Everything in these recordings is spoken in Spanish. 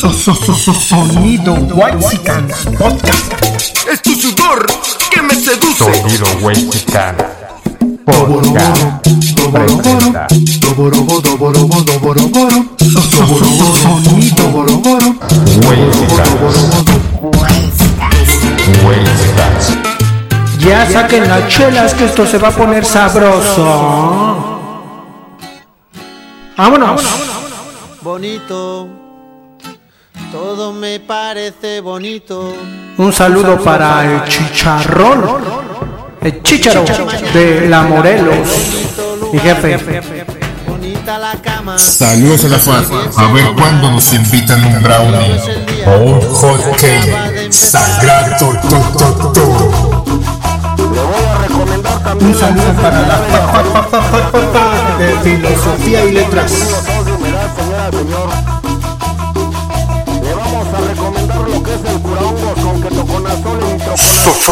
Sonido Podcast. Es tu sudor que me seduce. Sonido Wexican Podcast presenta Sonido Wexican Wexicans Ya saquen las chelas que esto se va a poner sabroso. Vámonos. bonito. Todo me parece bonito. Un saludo para el chicharrón. El chicharo de la Morelos. Mi jefe. Bonita la cama. Saludos a la FAD. A ver cuándo nos invitan un brownie o un hot cake. Saldrá to, to, to. Un saludo para la pa de filosofía y letras.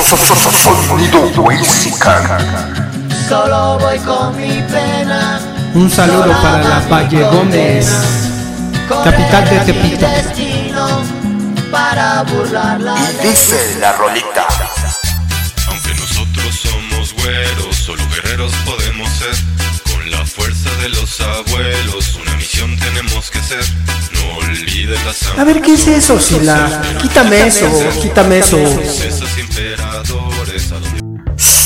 Sonido. Solo voy con mi pena. Un saludo para la Valle Gómez. Capital de Tepito. Destino para burlar la Dice la rolita. Aunque nosotros somos güeros, solo guerreros podemos ser. Con la fuerza de los abuelos, una misión tenemos que ser. No olvides la A ver, ¿qué es eso, Sila? Quítame eso, quítame eso.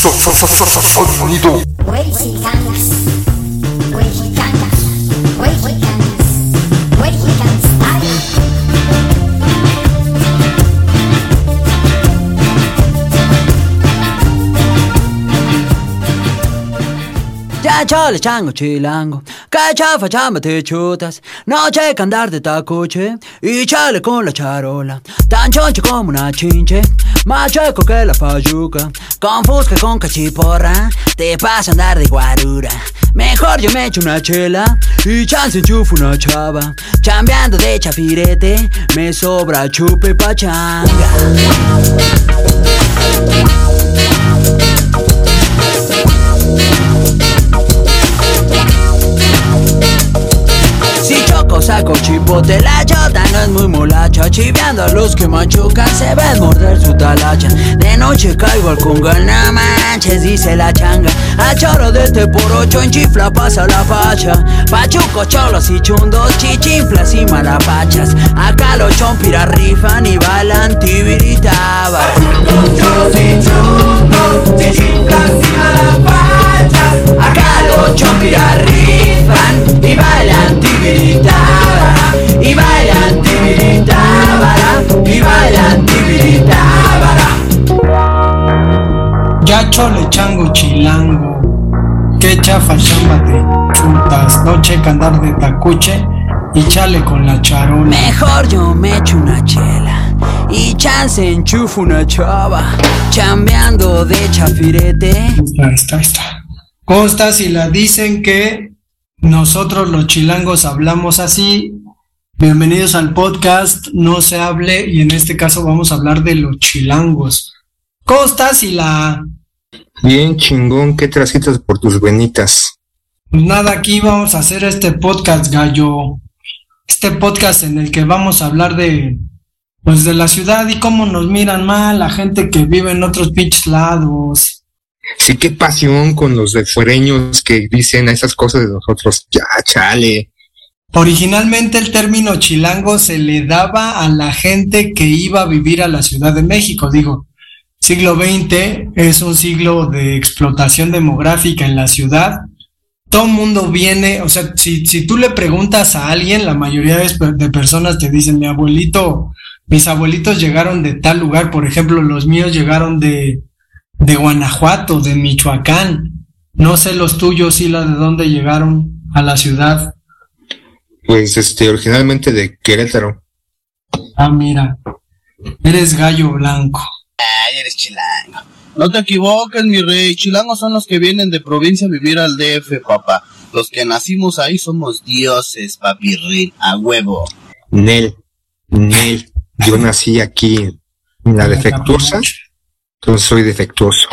Sonido. Ya chale chango chilango, que chafa te chutas, no che que andar de tacuche, y chale con la charola, tan choncho como una chinche, más chueco que la payuca, con fusca con cachiporra, te pasa andar de guarura. Mejor yo me echo una chela y chance enchufo una chava, chambeando de chafirete, me sobra chupe pachanga. Choco saco chipote la chota no es muy molacha Chiveando a los que machucan se ven morder su talacha. De noche caigo al congal, no manches, dice la changa. A choro de este por ocho en chifla pasa la facha. Pachuco, cholos y chundos, chichinflas y malapachas. Acá los chompiras rifan y bailan tibiritabas Acá los chompiras rifan y bailan tibiritábara Y bailan tibiritábara Y bailan tibiritábara Ya chole chango chilango. Que chafa chamba de chutas. No checa andar de tacuche y chale con la charola. Mejor yo me echo una chela Y chance enchufo una chava Chambeando de chafirete Ahí está, ahí está. Consta si la dicen que nosotros los chilangos hablamos así. Bienvenidos al podcast No se hable y en este caso vamos a hablar de los chilangos. Consta si la Bien chingón, qué trasitas por tus venitas. Pues nada, aquí vamos a hacer este podcast, gallo. Este podcast en el que vamos a hablar de, pues, de la ciudad y cómo nos miran mal la gente que vive en otros pinches lados. Sí, qué pasión con los de fuereños que dicen esas cosas de nosotros. Ya, chale. Originalmente el término chilango se le daba a la gente que iba a vivir a la Ciudad de México. Digo, siglo XX es un siglo de explotación demográfica en la ciudad. Todo el mundo viene, o sea, si, si tú le preguntas a alguien, la mayoría de personas te dicen, mi abuelito, mis abuelitos llegaron de tal lugar, por ejemplo, los míos llegaron de, de Guanajuato, de Michoacán. No sé los tuyos, Sila, de dónde llegaron a la ciudad. Pues este, originalmente de Querétaro. Ah, mira, eres gallo blanco. Ay, eres chilango. No te equivoques, mi rey. Chilangos son los que vienen de provincia a vivir al DF, papá. Los que nacimos ahí somos dioses, papirrín, a huevo. Nel, Nel. Yo nací aquí en la defectuosa, entonces soy defectuoso.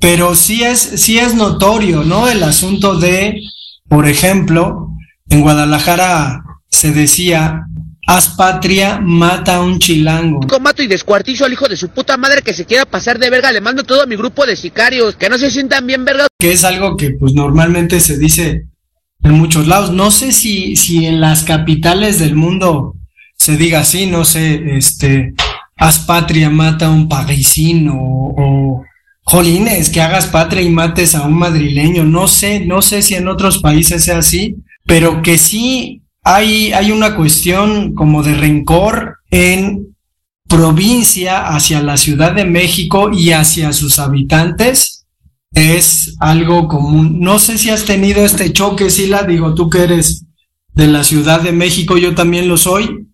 Pero sí es, sí es notorio, ¿no? El asunto de, por ejemplo, en Guadalajara se decía haz patria, mata a un chilango. Mato y descuartizo al hijo de su puta madre que se quiera pasar de verga. Le mando todo a mi grupo de sicarios. Que no se sientan bien verga. Que es algo que pues normalmente se dice en muchos lados. No sé si, si en las capitales del mundo se diga así, no sé, este, haz patria, mata a un parisino o, jolines, que hagas patria y mates a un madrileño. No sé, no sé si en otros países sea así, pero que sí hay, hay una cuestión como de rencor en provincia hacia la Ciudad de México y hacia sus habitantes es algo común. No sé si has tenido este choque, Sila, digo, tú que eres de la Ciudad de México, yo también lo soy.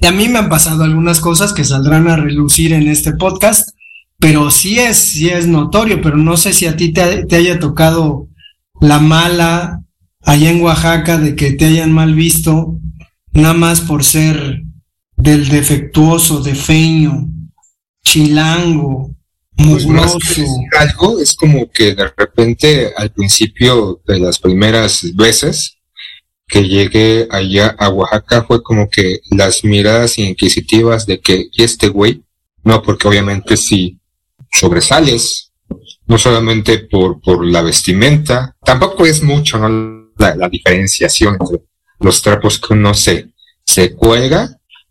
Y a mí me han pasado algunas cosas que saldrán a relucir en este podcast, pero sí es, sí es notorio, pero no sé si a ti te, te haya tocado la mala allá en Oaxaca de que te hayan mal visto, nada más por ser del defectuoso, defeño, chilango, Pues más que algo, es como que de repente al principio de las primeras veces que llegué allá a Oaxaca fue como que las miradas inquisitivas de que, ¿y este güey? No, porque obviamente si sobresales, no solamente por, por la vestimenta, tampoco es mucho, ¿no? La, diferenciación entre los trapos que uno se, se cuelga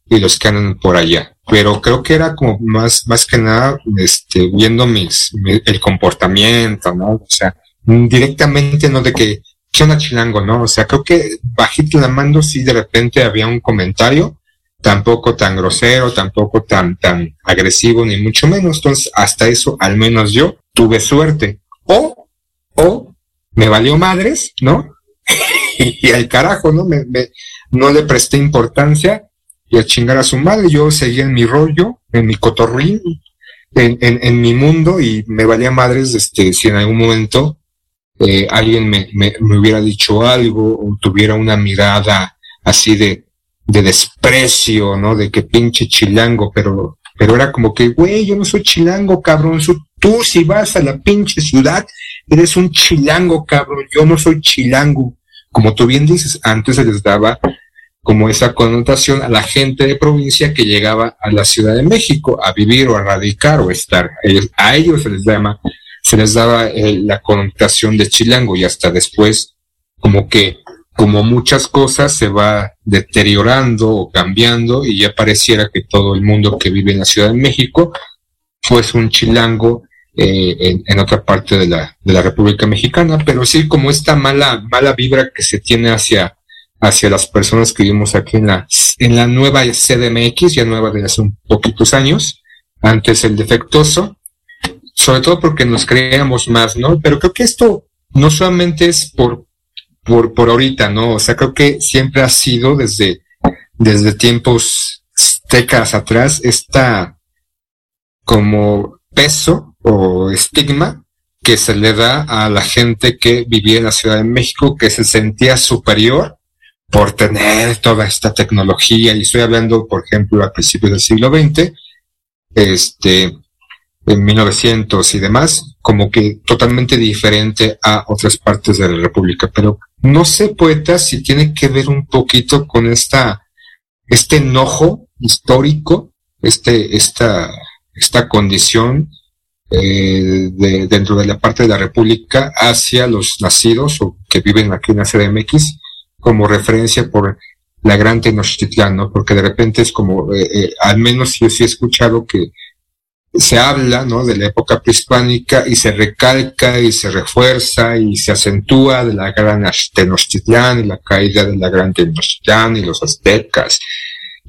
y los que andan por allá. Pero creo que era como más, más que nada, este, viendo mis, mi- el comportamiento, ¿no? O sea, directamente no de que, ¿qué onda chilango, no? O sea, creo que bajito la mano sí de repente había un comentario, tampoco tan grosero, tampoco tan, tan agresivo, ni mucho menos. Entonces, hasta eso, al menos yo, tuve suerte. O, o, me valió madres, ¿no? y al carajo, ¿no? Me, me- no le presté importancia y a chingar a su madre. Yo seguía en mi rollo, en mi cotorrín, en, en, en mi mundo y me valía madres este, si en algún momento eh, alguien me, me, me hubiera dicho algo o tuviera una mirada así de, de desprecio, ¿no? De que pinche chilango, pero, pero era como que, güey, yo no soy chilango, cabrón. Su- Tú si vas a la pinche ciudad, eres un chilango, cabrón. Yo no soy chilango. Como tú bien dices, antes se les daba como esa connotación a la gente de provincia que llegaba a la Ciudad de México a vivir o a radicar o a estar. Ellos- a ellos se les llama, se les daba eh, la connotación de chilango y hasta después como que como muchas cosas se va deteriorando o cambiando y ya pareciera que todo el mundo que vive en la Ciudad de México pues un chilango eh, en, en otra parte de la, de la República Mexicana, pero sí como esta mala, mala vibra que se tiene hacia, hacia las personas que vivimos aquí en la, en la nueva CDMX, ya nueva de hace un poquitos años, antes el defectuoso, sobre todo porque nos creíamos más, ¿no? Pero creo que esto no solamente es por, por, por ahorita, ¿no? O sea, creo que siempre ha sido desde, desde tiempos décadas atrás esta como peso o estigma que se le da a la gente que vivía en la Ciudad de México, que se sentía superior por tener toda esta tecnología. Y estoy hablando, por ejemplo, a principios del siglo XX, este, en 1900 y demás, como que totalmente diferente a otras partes de la República. Pero no sé, poeta, si tiene que ver un poquito con esta, este enojo histórico, este, esta, esta condición eh, de, dentro de la parte de la República hacia los nacidos o que viven aquí en la CDMX como referencia por la gran Tenochtitlán, ¿no? Porque de repente es como, eh, eh, al menos yo sí he escuchado que se habla, ¿no? De la época prehispánica y se recalca y se refuerza y se acentúa de la gran Tenochtitlán y la caída de la gran Tenochtitlán y los aztecas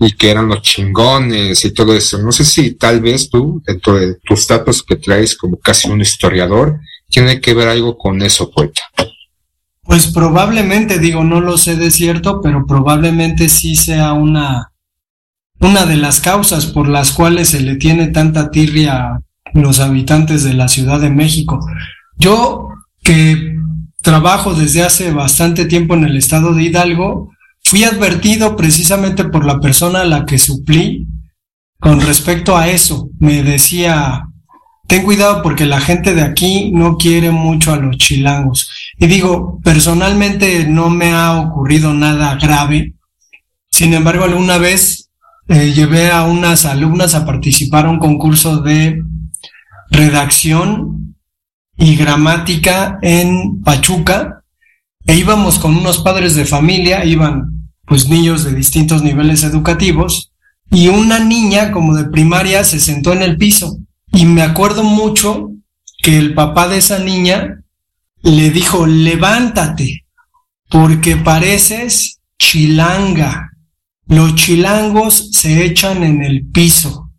y que eran los chingones y todo eso. No sé si tal vez tú, dentro de tus datos que traes como casi un historiador, tiene que ver algo con eso, poeta. Pues probablemente, digo, no lo sé de cierto, pero probablemente sí sea una, una de las causas por las cuales se le tiene tanta tirria a los habitantes de la Ciudad de México. Yo que trabajo desde hace bastante tiempo en el estado de Hidalgo, fui advertido precisamente por la persona a la que suplí con respecto a eso. Me decía, ten cuidado porque la gente de aquí no quiere mucho a los chilangos. Y digo, personalmente no me ha ocurrido nada grave. Sin embargo, alguna vez eh, llevé a unas alumnas a participar a un concurso de redacción y gramática en Pachuca e íbamos con unos padres de familia, iban pues niños de distintos niveles educativos y una niña como de primaria se sentó en el piso y me acuerdo mucho que el papá de esa niña le dijo, levántate, porque pareces chilanga. Los chilangos se echan en el piso.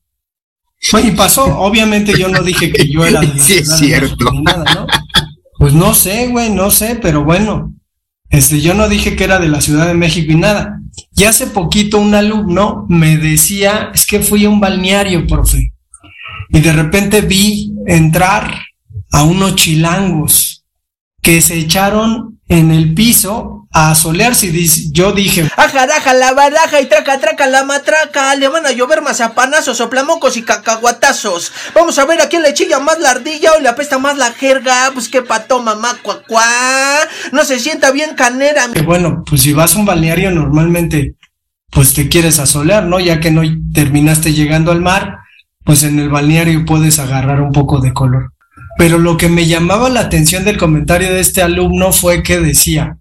Y pasó, obviamente yo no dije que yo era de la Sí, es Ciudad de cierto. México ni nada, ¿no? Pues no sé, güey, no sé, pero bueno, este, yo no dije que era de la Ciudad de México y nada. Y hace poquito un alumno me decía, es que fui a un balneario, profe, y de repente vi entrar a unos chilangos que se echaron en el piso a solearse y dice- yo dije, Ajaraja la baraja y traca traca la matraca. Le van a llover mazapanazos, soplamocos y cacahuatazos. Vamos a ver a quién le chilla más la ardilla o le apesta más la jerga. Pues qué pato, mamá, cuacuá. No se sienta bien canera. que bueno, pues si vas a un balneario normalmente pues te quieres asolear, ¿no? Ya que no terminaste llegando al mar, pues en el balneario puedes agarrar un poco de color. Pero lo que me llamaba la atención del comentario de este alumno fue que decía,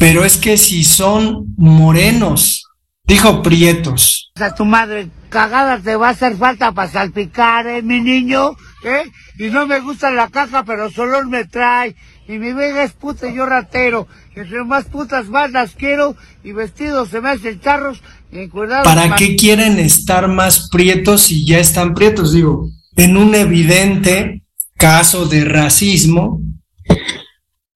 pero es que si son morenos, dijo prietos, A tu madre, cagada te va a hacer falta para salpicar, ¿eh, mi niño? ¿Eh? Y no me gusta la caja, pero solo me trae. Y mi vieja es puta y yo ratero. Entre más putas más las quiero y vestidos se me hacen charros y ¿para qué quieren estar más prietos si ya están prietos? Digo, en un evidente caso de racismo,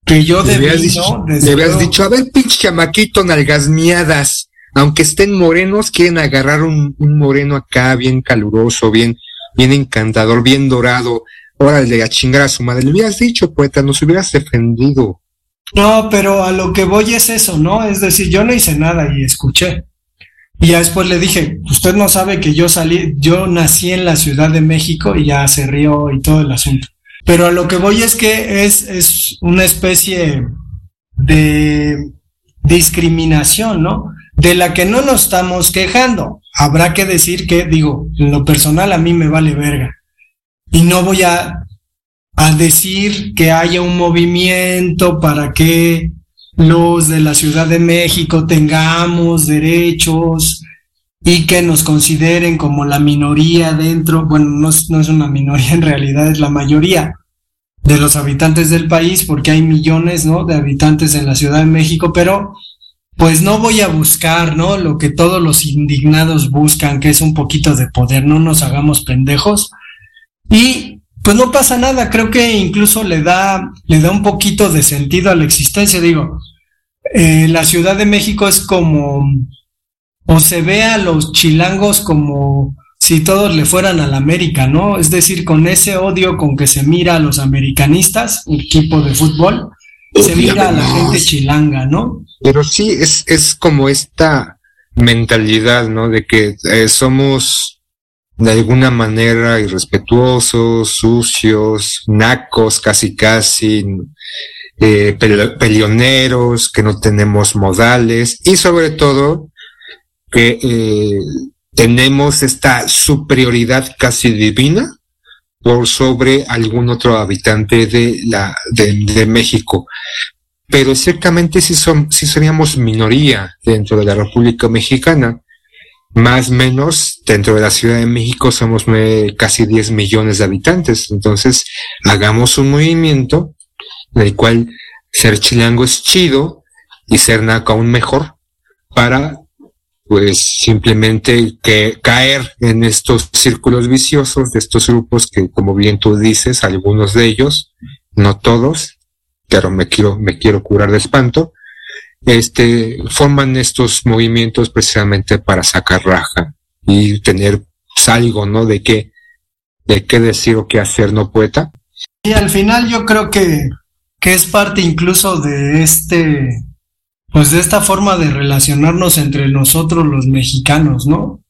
que yo Le habías dicho, Desde habías luego- dicho, a ver, pinche chamaquito, nalgas miadas. Aunque estén morenos, quieren agarrar un, un moreno acá, bien caluroso, bien, bien encantador, bien dorado. Órale, a chingar a su madre. Le hubieras dicho, poeta, nos hubieras defendido. No, pero a lo que voy es eso, ¿no? Es decir, yo no hice nada y escuché. Y ya después le dije, usted no sabe que yo salí, yo nací en la Ciudad de México y ya se rió y todo el asunto. Pero a lo que voy es que es, es una especie de discriminación, ¿no? De la que no nos estamos quejando. Habrá que decir que, digo, en lo personal a mí me vale verga. Y no voy a, a decir que haya un movimiento para que los de la Ciudad de México tengamos derechos y que nos consideren como la minoría dentro, bueno, no es, no es una minoría, en realidad es la mayoría de los habitantes del país, porque hay millones, ¿no? De habitantes en la Ciudad de México, pero pues no voy a buscar, ¿no? Lo que todos los indignados buscan, que es un poquito de poder, no nos hagamos pendejos. Y pues no pasa nada, creo que incluso le da, le da un poquito de sentido a la existencia, digo, eh, la Ciudad de México es como, o se ve a los chilangos como si todos le fueran a la América, ¿no? Es decir, con ese odio con que se mira a los americanistas, equipo de fútbol, se mira a la gente chilanga, ¿no? Pero sí, es, es como esta mentalidad, ¿no? De que eh, somos de alguna manera irrespetuosos, sucios, nacos, casi casi, eh, peleoneros, que no tenemos modales y sobre todo que eh, tenemos esta superioridad casi divina por sobre algún otro habitante de la de, de México pero ciertamente sí, son, sí seríamos minoría dentro de la República Mexicana. Más o menos, dentro de la Ciudad de México somos casi 10 millones de habitantes. Entonces, hagamos un movimiento en el cual ser chilango es chido y ser naco aún mejor para, pues, simplemente que caer en estos círculos viciosos de estos grupos que, como bien tú dices, algunos de ellos, no todos, pero me quiero, me quiero curar de espanto, este, forman estos movimientos precisamente para sacar raja y tener pues, algo, ¿no? De qué, de qué decir o qué hacer, ¿no, poeta? Y al final yo creo que, que es parte incluso de este, pues de esta forma de relacionarnos entre nosotros los mexicanos, ¿no?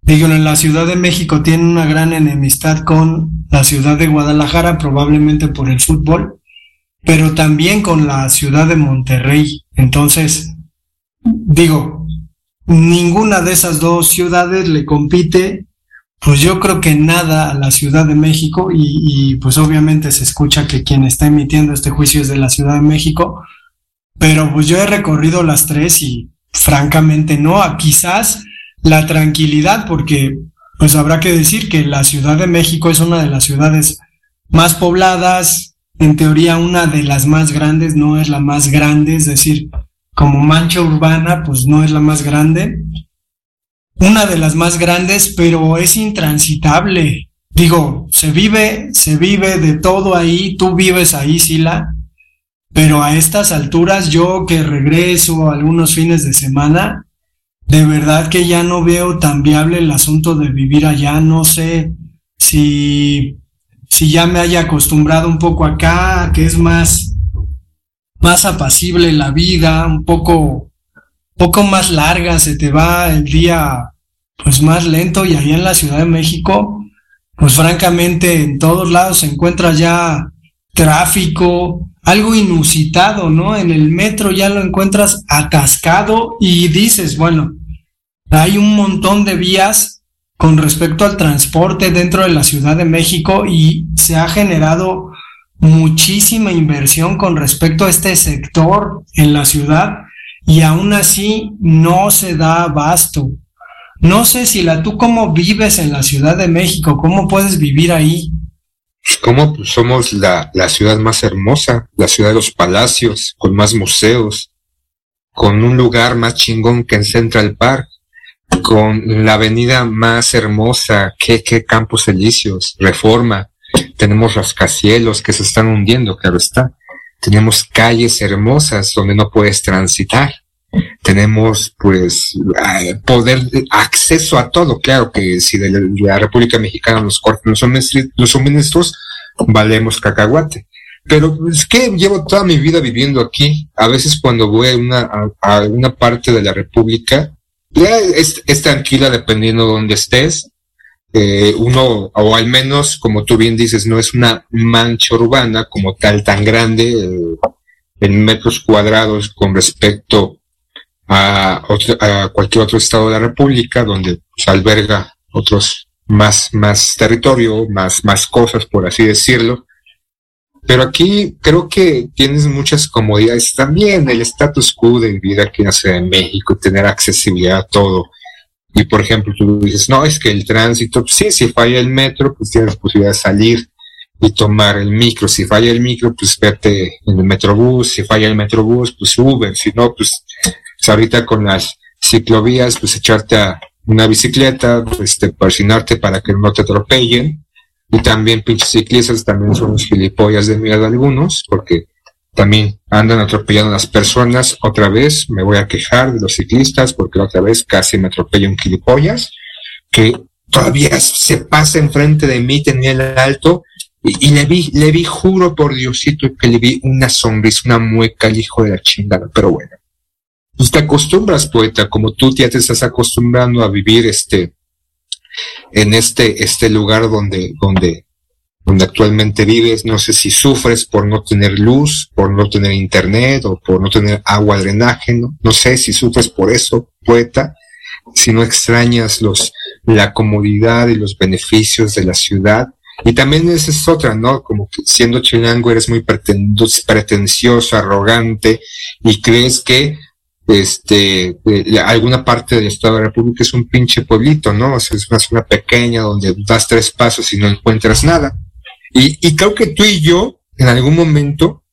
Digo, en la Ciudad de México tiene una gran enemistad con la ciudad de Guadalajara, probablemente por el fútbol, pero también con la ciudad de Monterrey. Entonces, digo, ninguna de esas dos ciudades le compite, pues yo creo que nada a la Ciudad de México y, y, pues obviamente se escucha que quien está emitiendo este juicio es de la Ciudad de México, pero pues yo he recorrido las tres y francamente no, quizás la tranquilidad porque pues habrá que decir que la Ciudad de México es una de las ciudades más pobladas, en teoría una de las más grandes, no es la más grande, es decir, como mancha urbana, pues no es la más grande. Una de las más grandes, pero es intransitable. Digo, se vive, se vive de todo ahí, tú vives ahí, Sila, pero a estas alturas yo que regreso algunos fines de semana, de verdad que ya no veo tan viable el asunto de vivir allá, no sé si, si ya me haya acostumbrado un poco acá, que es más, más apacible la vida, un poco, poco más larga, se te va el día pues más lento. Y allá en la Ciudad de México, pues francamente en todos lados se encuentra ya tráfico, algo inusitado, ¿no? En el metro ya lo encuentras atascado y dices, bueno, hay un montón de vías con respecto al transporte dentro de la Ciudad de México y se ha generado muchísima inversión con respecto a este sector en la ciudad y aún así no se da abasto. No sé si la tú cómo vives en la Ciudad de México, cómo puedes vivir ahí. ¿Cómo pues, somos la, la ciudad más hermosa, la ciudad de los palacios, con más museos, con un lugar más chingón que en Central Park, con la avenida más hermosa, que, que Campos Elíseos, Reforma, tenemos rascacielos que se están hundiendo, claro está. Tenemos calles hermosas donde no puedes transitar. Tenemos, pues, poder, acceso a todo. Claro que si de la, República Mexicana nos cortan los suministros, valemos cacahuate. Pero es que llevo toda mi vida viviendo aquí. A veces cuando voy a una, a, a una parte de la República, ya es, es tranquila dependiendo de donde estés eh, uno, o al menos, como tú bien dices, no es una mancha urbana como tal tan grande eh, en metros cuadrados con respecto a, otro, a cualquier otro estado de la República, donde pues, alberga otros más, más territorio, más, más cosas, por así decirlo. Pero aquí creo que tienes muchas comodidades también, el status quo de vivir aquí en la Ciudad de México, tener accesibilidad a todo y por ejemplo, tú dices, no, es que el tránsito, sí, si falla el metro, pues tienes posibilidad de salir y tomar el micro. Si falla el micro, pues vete en el metrobús. Si falla el metrobús, pues Uber. Si no, pues, pues ahorita con las ciclovías, pues echarte a una bicicleta, pues te persinarte para que no te atropellen. Y también pinches ciclistas también son los gilipollas de mierda algunos, porque también andan atropellando a las personas. Otra vez me voy a quejar de los ciclistas porque otra vez casi me atropella un gilipollas que todavía se pasa enfrente de mí, tenía el alto y, y, le vi, le vi, juro por Diosito que le vi una sonrisa, una mueca al hijo de la chingada, pero bueno. Pues te acostumbras, poeta, como tú ya te estás acostumbrando a vivir este, en este, este lugar donde, donde donde actualmente vives, no sé si sufres por no tener luz, por no tener internet o por no tener agua drenaje, no, no sé si sufres por eso, poeta, si no extrañas los, la comodidad y los beneficios de la ciudad. Y también esa es otra, ¿no? Como que siendo chilango eres muy pretencioso, arrogante y crees que este, alguna parte del Estado de la República es un pinche pueblito, ¿no? Es una zona pequeña donde das tres pasos y no encuentras nada. Y, y creo que tú y yo, en algún momento,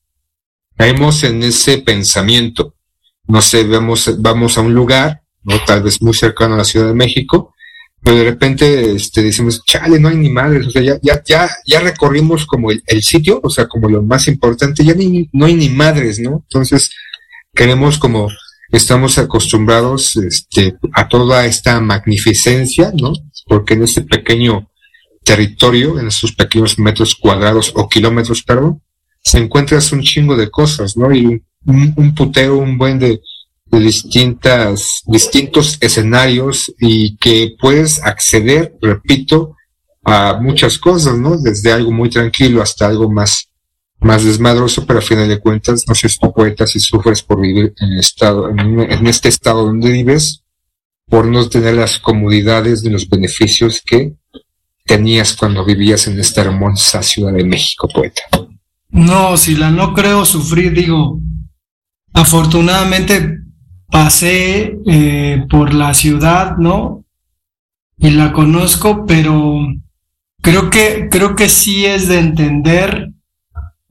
caemos en ese pensamiento. No sé, vamos, vamos a un lugar, ¿no? Tal vez muy cercano a la Ciudad de México, pero de repente este, decimos, chale, no hay ni madres, o sea, ya, ya, ya, ya recorrimos como el, el sitio, o sea, como lo más importante, ya ni, no hay ni madres, ¿no? Entonces, queremos como, estamos acostumbrados este, a toda esta magnificencia, ¿no? Porque en este pequeño territorio, en esos pequeños metros cuadrados o kilómetros, perdón, se encuentras un chingo de cosas, ¿no? Y un, un putero, un buen de, de, distintas, distintos escenarios y que puedes acceder, repito, a muchas cosas, ¿no? Desde algo muy tranquilo hasta algo más, más desmadroso, pero a final de cuentas, no si tu poeta, si sufres por vivir en el estado, en, en este estado donde vives, por no tener las comodidades de los beneficios que tenías cuando vivías en esta hermosa Ciudad de México, poeta. No, si la no creo sufrir, digo, afortunadamente pasé eh, por la ciudad, ¿no? Y la conozco, pero creo que, creo que sí es de entender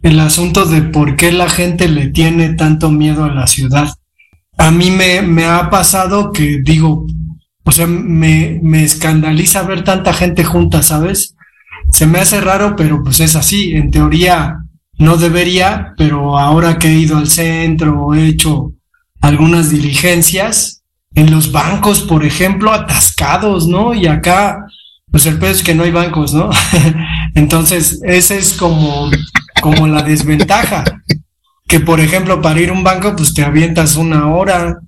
el asunto de por qué la gente le tiene tanto miedo a la ciudad. A mí me, me ha pasado que digo, o sea, me, me escandaliza ver tanta gente junta, ¿sabes? Se me hace raro, pero pues es así. En teoría no debería, pero ahora que he ido al centro, he hecho algunas diligencias en los bancos, por ejemplo, atascados, ¿no? Y acá, pues el peor es que no hay bancos, ¿no? Entonces, ese es como, como la desventaja. Que, por ejemplo, para ir a un banco, pues te avientas una hora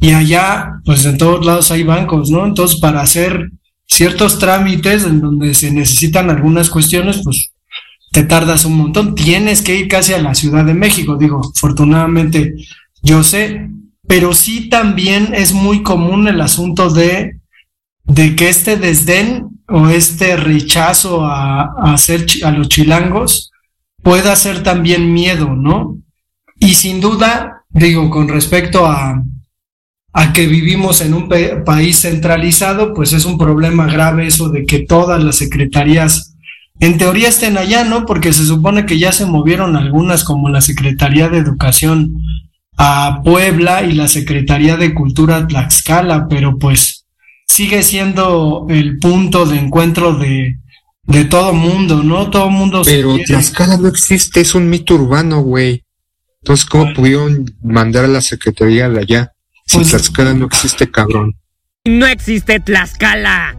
y allá, pues en todos lados hay bancos, ¿no? Entonces, para hacer ciertos trámites en donde se necesitan algunas cuestiones, pues te tardas un montón. Tienes que ir casi a la Ciudad de México, digo, afortunadamente yo sé, pero sí también es muy común el asunto de, de que este desdén o este rechazo a, a, hacer, a los chilangos pueda ser también miedo, ¿no? Y sin duda, digo, con respecto a, a que vivimos en un país centralizado, pues es un problema grave eso de que todas las secretarías en teoría estén allá, ¿no? Porque se supone que ya se movieron algunas como la Secretaría de Educación a Puebla y la Secretaría de Cultura a Tlaxcala, pero pues sigue siendo el punto de encuentro de, de todo mundo, ¿no? Todo mundo Pero Tlaxcala no existe, es un mito urbano, güey. Entonces, ¿cómo pudieron mandar a la Secretaría de allá? Si pues, Tlaxcala no existe, cabrón. No existe Tlaxcala.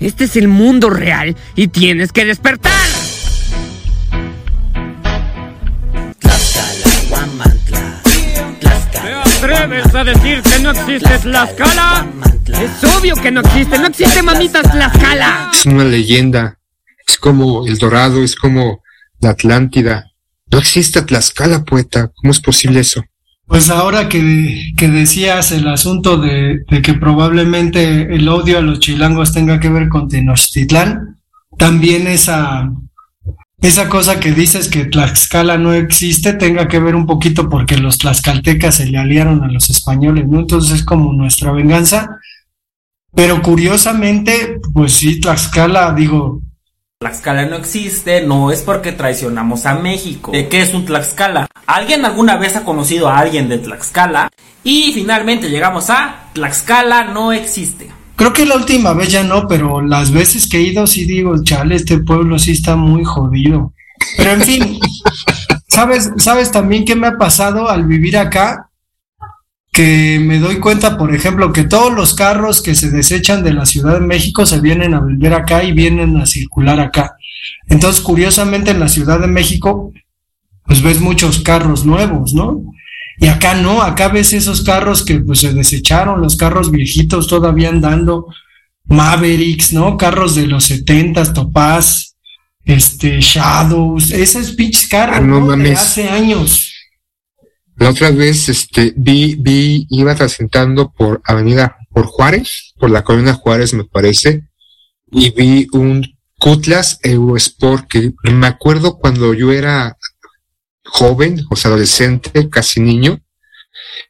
Este es el mundo real y tienes que despertar. ¿Te atreves a decir que no existe Tlaxcala? Es obvio que no existe, no existe mamitas Tlaxcala. Es una leyenda. Es como el Dorado, es como la Atlántida. No existe Tlaxcala, poeta. ¿Cómo es posible eso? Pues ahora que, que decías el asunto de, de, que probablemente el odio a los chilangos tenga que ver con Tenochtitlán, también esa, esa cosa que dices que Tlaxcala no existe tenga que ver un poquito porque los tlaxcaltecas se le aliaron a los españoles, ¿no? Entonces es como nuestra venganza. Pero curiosamente, pues sí, Tlaxcala, digo, Tlaxcala no existe, no es porque traicionamos a México. ¿De qué es un Tlaxcala? ¿Alguien alguna vez ha conocido a alguien de Tlaxcala? Y finalmente llegamos a Tlaxcala no existe. Creo que la última vez ya no, pero las veces que he ido sí digo, chale, este pueblo sí está muy jodido. Pero en fin, ¿sabes, ¿sabes también qué me ha pasado al vivir acá? Que me doy cuenta, por ejemplo, que todos los carros que se desechan de la Ciudad de México se vienen a vender acá y vienen a circular acá. Entonces, curiosamente, en la Ciudad de México, pues ves muchos carros nuevos, ¿no? Y acá no, acá ves esos carros que pues se desecharon, los carros viejitos todavía andando, Mavericks, ¿no? Carros de los setentas, Topaz, este, Shadows, esos pinches carros, ¿no? De hace años. La otra vez, este, vi, vi, iba transitando por Avenida, por Juárez, por la colonia Juárez, me parece, y vi un Cutlass Eurosport que me acuerdo cuando yo era joven, o sea, adolescente, casi niño,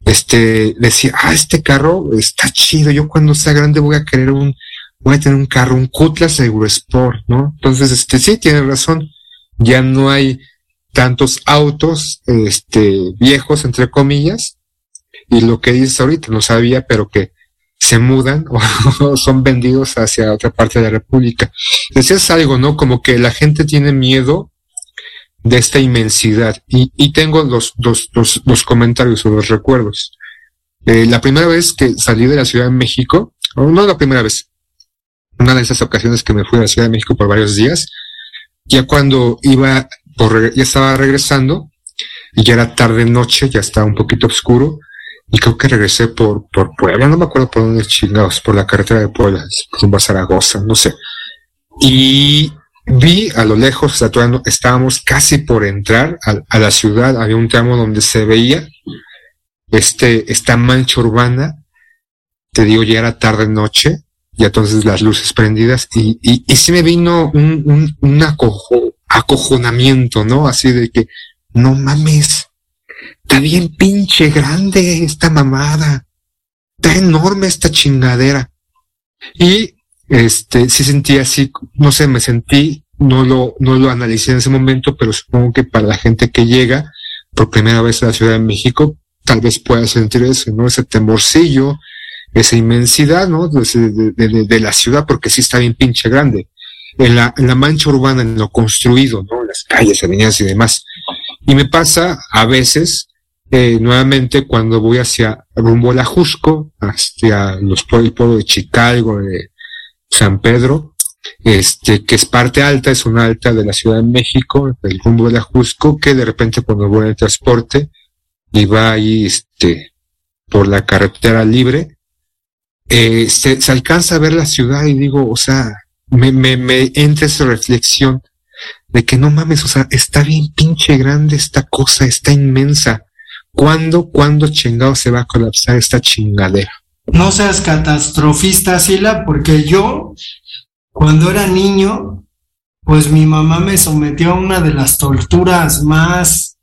este, decía, ah, este carro está chido, yo cuando sea grande voy a querer un, voy a tener un carro, un Cutlass Eurosport, ¿no? Entonces, este, sí, tiene razón, ya no hay tantos autos este, viejos, entre comillas, y lo que dices ahorita, no sabía, pero que se mudan o son vendidos hacia otra parte de la República. Es algo, ¿no? Como que la gente tiene miedo de esta inmensidad. Y, tengo los, dos dos comentarios o los recuerdos. Eh, la primera vez que salí de la Ciudad de México, o no la primera vez, una de esas ocasiones que me fui a la Ciudad de México por varios días, ya cuando iba ya estaba regresando y ya era tarde noche, ya estaba un poquito oscuro y creo que regresé por, por Puebla, no me acuerdo por dónde chingados, por la carretera de Puebla, rumbo a Zaragoza, no sé. Y vi a lo lejos, o estábamos casi por entrar a, a, la ciudad, había un tramo donde se veía este, esta mancha urbana te digo, ya era tarde noche, y entonces las luces prendidas, y, y, y sí me vino un, un, un acojo, acojonamiento, ¿no? Así de que, no mames, está bien pinche grande esta mamada, está enorme esta chingadera. Y este, sí sentí así, no sé, me sentí, no lo, no lo analicé en ese momento, pero supongo que para la gente que llega por primera vez a la Ciudad de México, tal vez pueda sentir eso, ¿no? Ese temorcillo, esa inmensidad, ¿no? De, de, de, de la ciudad, porque sí está bien pinche grande. En la, en la mancha urbana, en lo construido, ¿no? Las calles, avenidas y demás. Y me pasa a veces, eh, nuevamente, cuando voy hacia rumbo a la Jusco, hacia los pueblos, el pueblo de Chicago, de San Pedro, este, que es parte alta, es una alta de la Ciudad de México, del rumbo de la Jusco, que de repente cuando voy en el transporte y va ahí, este, por la carretera libre, eh, se, se, alcanza a ver la ciudad y digo, o sea, me, me, me entra esa reflexión de que no mames, o sea, está bien pinche grande esta cosa, está inmensa. ¿Cuándo, cuándo chingado se va a colapsar esta chingadera? No seas catastrofista, Sila, porque yo, cuando era niño, pues mi mamá me sometió a una de las torturas más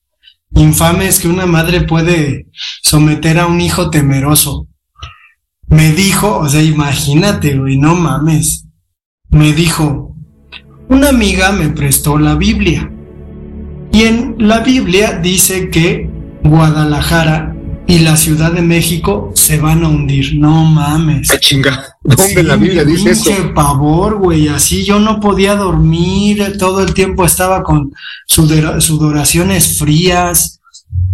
infames que una madre puede someter a un hijo temeroso. Me dijo, o sea, imagínate, güey, no mames. Me dijo, una amiga me prestó la Biblia. Y en la Biblia dice que Guadalajara y la Ciudad de México se van a hundir. No mames. ¡Qué chinga! ¿Dónde sí, la Biblia dice eso? pavor, güey. Así yo no podía dormir. Todo el tiempo estaba con sudoraciones frías,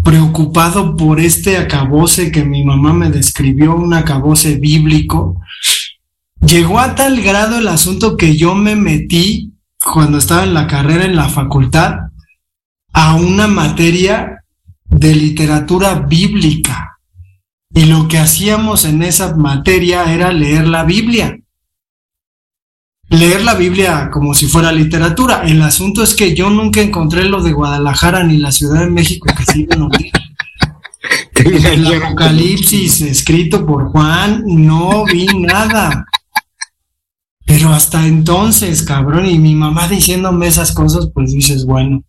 preocupado por este acabose que mi mamá me describió, un acabose bíblico. Llegó a tal grado el asunto que yo me metí cuando estaba en la carrera en la facultad a una materia de literatura bíblica. Y lo que hacíamos en esa materia era leer la Biblia. Leer la Biblia como si fuera literatura. El asunto es que yo nunca encontré lo de Guadalajara ni la Ciudad de México que hundir. El Apocalipsis escrito por Juan, no vi nada. Pero hasta entonces, cabrón, y mi mamá diciéndome esas cosas, pues dices, bueno.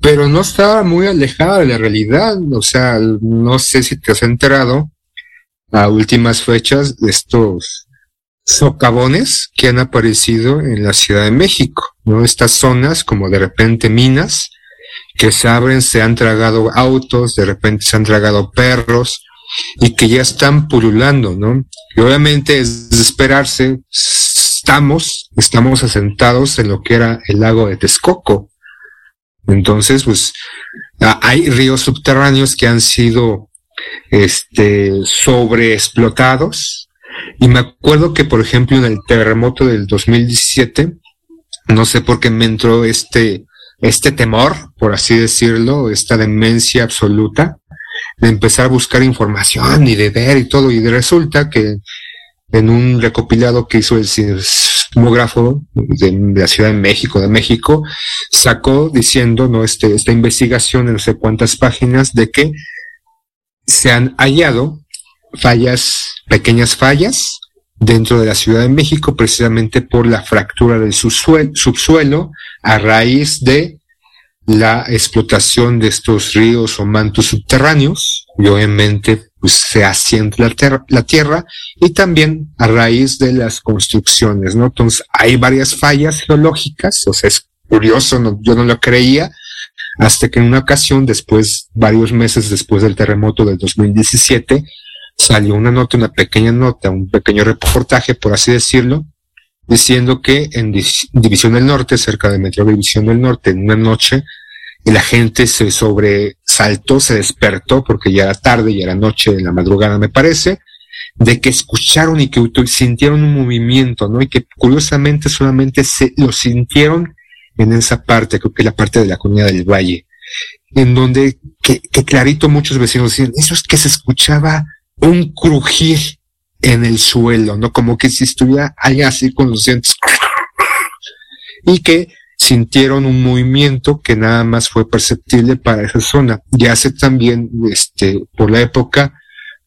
Pero no estaba muy alejada de la realidad, o sea, no sé si te has enterado a últimas fechas de estos socavones que han aparecido en la Ciudad de México, ¿no? Estas zonas como de repente minas que se abren, se han tragado autos, de repente se han tragado perros y que ya están pululando, ¿no? Y obviamente es de esperarse, estamos, estamos asentados en lo que era el lago de Texcoco. Entonces, pues, hay ríos subterráneos que han sido, este, sobreexplotados. Y me acuerdo que, por ejemplo, en el terremoto del 2017, no sé por qué me entró este, este temor, por así decirlo, esta demencia absoluta, de empezar a buscar información y de ver y todo, y resulta que en un recopilado que hizo el sismógrafo de, de, la Ciudad de México, de México, sacó diciendo, no, este, esta investigación en no sé cuántas páginas, de que se han hallado fallas, pequeñas fallas, dentro de la Ciudad de México, precisamente por la fractura del subsuelo, subsuelo a raíz de la explotación de estos ríos o mantos subterráneos, y obviamente pues se asienta la, la tierra y también a raíz de las construcciones, ¿no? Entonces hay varias fallas geológicas, o sea, es curioso, yo no lo creía, hasta que en una ocasión, después, varios meses después del terremoto del 2017, salió una nota, una pequeña nota, un pequeño reportaje, por así decirlo, diciendo que en División del Norte, cerca de Metro División del Norte, en una noche, la gente se sobresaltó, se despertó, porque ya era tarde, ya era noche, en la madrugada me parece, de que escucharon y que sintieron un movimiento, ¿no? Y que curiosamente solamente se lo sintieron en esa parte, creo que la parte de la comunidad del Valle, en donde, que, que clarito muchos vecinos decían, eso es que se escuchaba un crujir en el suelo, ¿no? Como que si estuviera ahí así con los dientes. Y que sintieron un movimiento que nada más fue perceptible para esa zona. Y hace también, este, por la época,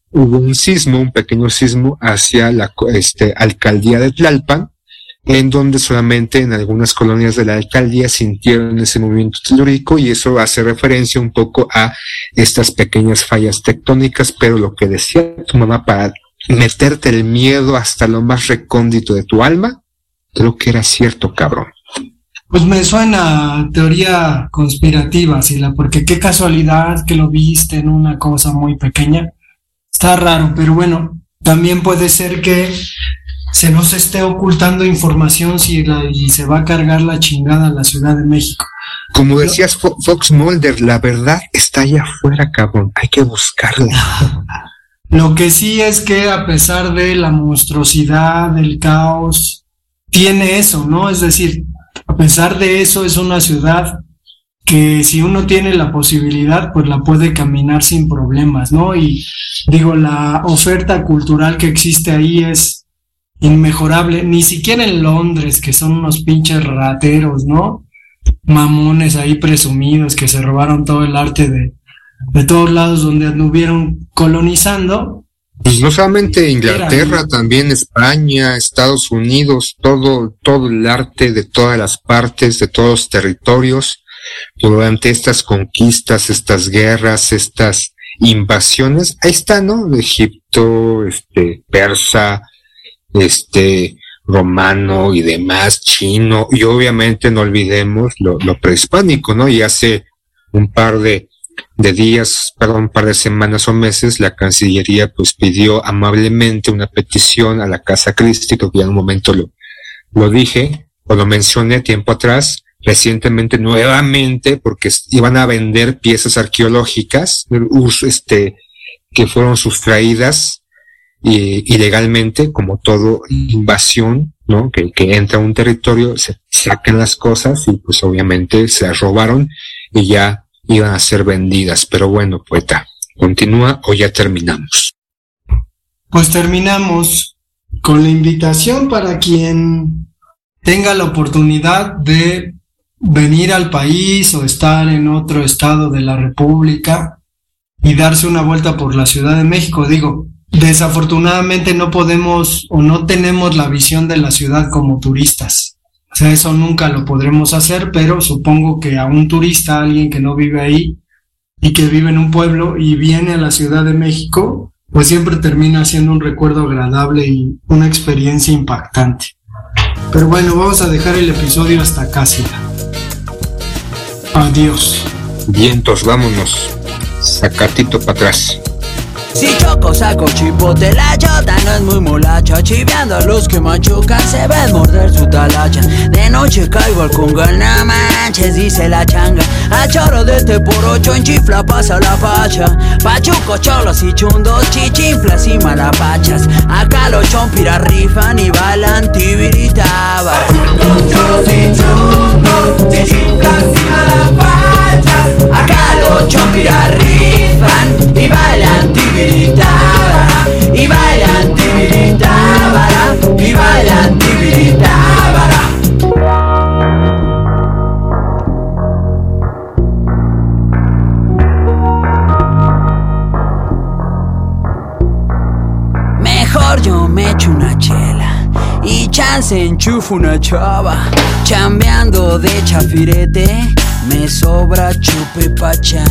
hubo un sismo, un pequeño sismo hacia la este, alcaldía de Tlalpan, en donde solamente en algunas colonias de la alcaldía sintieron ese movimiento telúrico y eso hace referencia un poco a estas pequeñas fallas tectónicas, pero lo que decía tu mamá para meterte el miedo hasta lo más recóndito de tu alma, creo que era cierto, cabrón. Pues me suena teoría conspirativa, Sila, porque qué casualidad que lo viste en una cosa muy pequeña. Está raro, pero bueno, también puede ser que se nos esté ocultando información si la- y se va a cargar la chingada a la Ciudad de México. Como decías Fo- Fox Mulder, la verdad está allá afuera, cabrón. Hay que buscarla. Lo que sí es que a pesar de la monstruosidad, del caos, tiene eso, ¿no? Es decir, a pesar de eso es una ciudad que si uno tiene la posibilidad, pues la puede caminar sin problemas, ¿no? Y digo, la oferta cultural que existe ahí es inmejorable, ni siquiera en Londres, que son unos pinches rateros, ¿no? Mamones ahí presumidos que se robaron todo el arte de, de todos lados donde anduvieron colonizando, Pues no solamente Inglaterra, también España, Estados Unidos, todo, todo el arte de todas las partes, de todos los territorios, durante estas conquistas, estas guerras, estas invasiones, ahí está, ¿no? Egipto, este, persa, este, romano y demás, chino, y obviamente no olvidemos lo, lo prehispánico, ¿no? Y hace un par de, de días, perdón, un par de semanas o meses, la Cancillería pues pidió amablemente una petición a la Casa Christi, creo que en un momento lo, lo dije, o lo mencioné tiempo atrás, recientemente nuevamente, porque iban a vender piezas arqueológicas, este, que fueron sustraídas eh, ilegalmente, como todo invasión, ¿no? Que, que entra a un territorio, se sacan las cosas y pues obviamente se las robaron y ya iban a ser vendidas. Pero bueno, poeta, continúa o ya terminamos. Pues terminamos con la invitación para quien tenga la oportunidad de venir al país o estar en otro estado de la República y darse una vuelta por la Ciudad de México. Digo, desafortunadamente no podemos o no tenemos la visión de la ciudad como turistas. Sea, eso nunca lo podremos hacer, pero supongo que a un turista, alguien que no vive ahí y que vive en un pueblo y viene a la Ciudad de México, pues siempre termina siendo un recuerdo agradable y una experiencia impactante. Pero bueno, vamos a dejar el episodio hasta acá, Sila. Adiós. Vientos, vámonos. Sacatito para atrás. Si choco saco chipote, la chota no es muy molacha Chiveando a los que machucan se ven morder su talacha. De noche caigo al conga, no manches, dice la changa. A choro de este por ocho en chifla pasa la pacha Pachuco, cholos y chundos, chichinflas y malapachas. Acá los chompiras rifan y bailan tibiritaba cholos y chundos, chichinflas y enchufo una chava. Chambeando de chafirete, me sobra chupe pachán.